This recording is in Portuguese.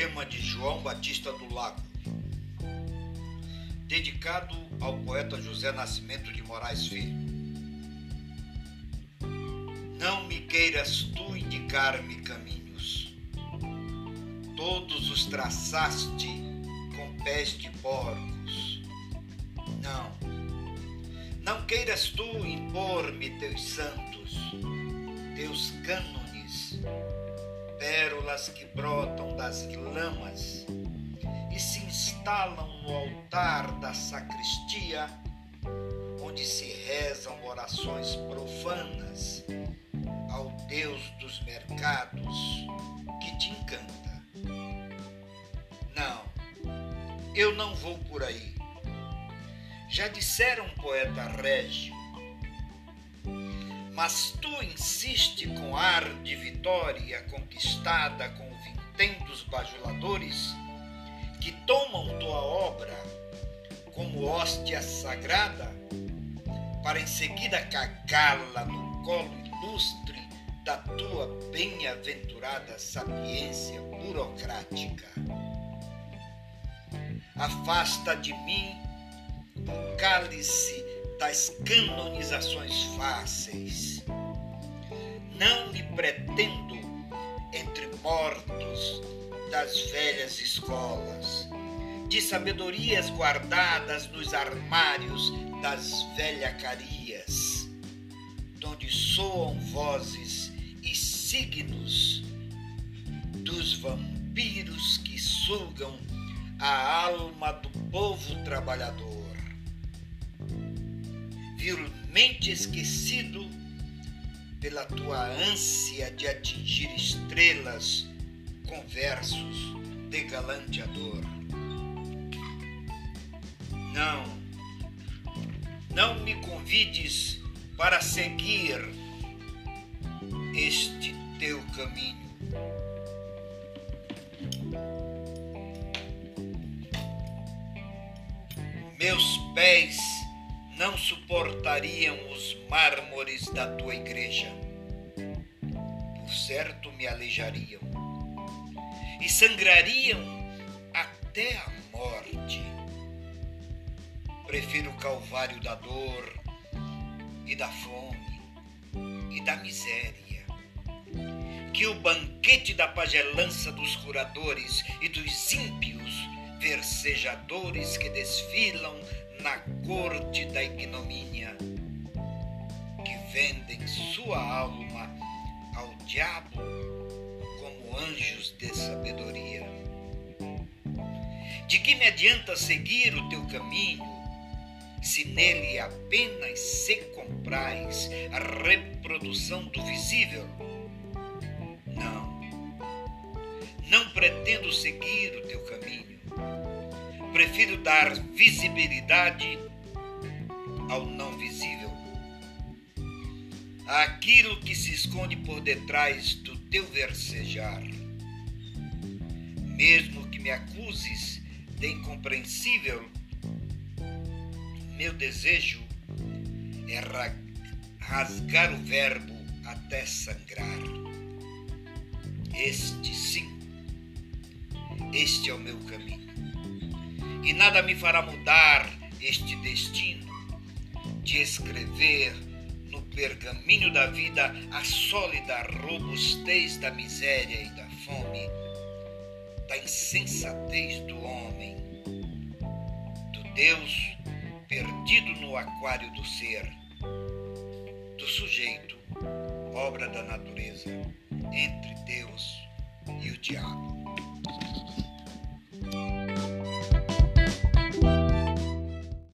poema de João Batista do Lago, dedicado ao poeta José Nascimento de Moraes Filho. Não me queiras tu indicar-me caminhos, todos os traçaste com pés de porcos. Não, não queiras tu impor-me teus santos, teus cânones pérolas que brotam das lamas e se instalam no altar da sacristia, onde se rezam orações profanas ao Deus dos mercados que te encanta. Não, eu não vou por aí. Já disseram um poeta régio mas tu insiste com ar de vitória conquistada com o dos bajuladores que tomam tua obra como hóstia sagrada para em seguida cagá-la no colo ilustre da tua bem-aventurada sapiência burocrática. Afasta de mim o cálice das canonizações fáceis. Não me pretendo entre mortos das velhas escolas, de sabedorias guardadas nos armários das velhacarias, donde soam vozes e signos dos vampiros que sugam a alma do povo trabalhador vilmente esquecido pela tua ânsia de atingir estrelas com versos de galanteador. Não, não me convides para seguir este teu caminho. Meus pés não suportariam os mármores da tua igreja. Por certo me aleijariam e sangrariam até a morte. Prefiro o calvário da dor e da fome e da miséria que o banquete da pagelança dos curadores e dos ímpios versejadores que desfilam na corte da ignomínia, que vendem sua alma ao diabo como anjos de sabedoria. De que me adianta seguir o teu caminho, se nele apenas se comprais a reprodução do visível? Não, não pretendo seguir o teu caminho prefiro dar visibilidade ao não visível. Aquilo que se esconde por detrás do teu versejar. Mesmo que me acuses de incompreensível, meu desejo é rasgar o verbo até sangrar. Este sim, este é o meu caminho e nada me fará mudar este destino de escrever no pergaminho da vida a sólida robustez da miséria e da fome, da insensatez do homem, do Deus perdido no aquário do ser, do sujeito, obra da natureza, entre Deus e o diabo.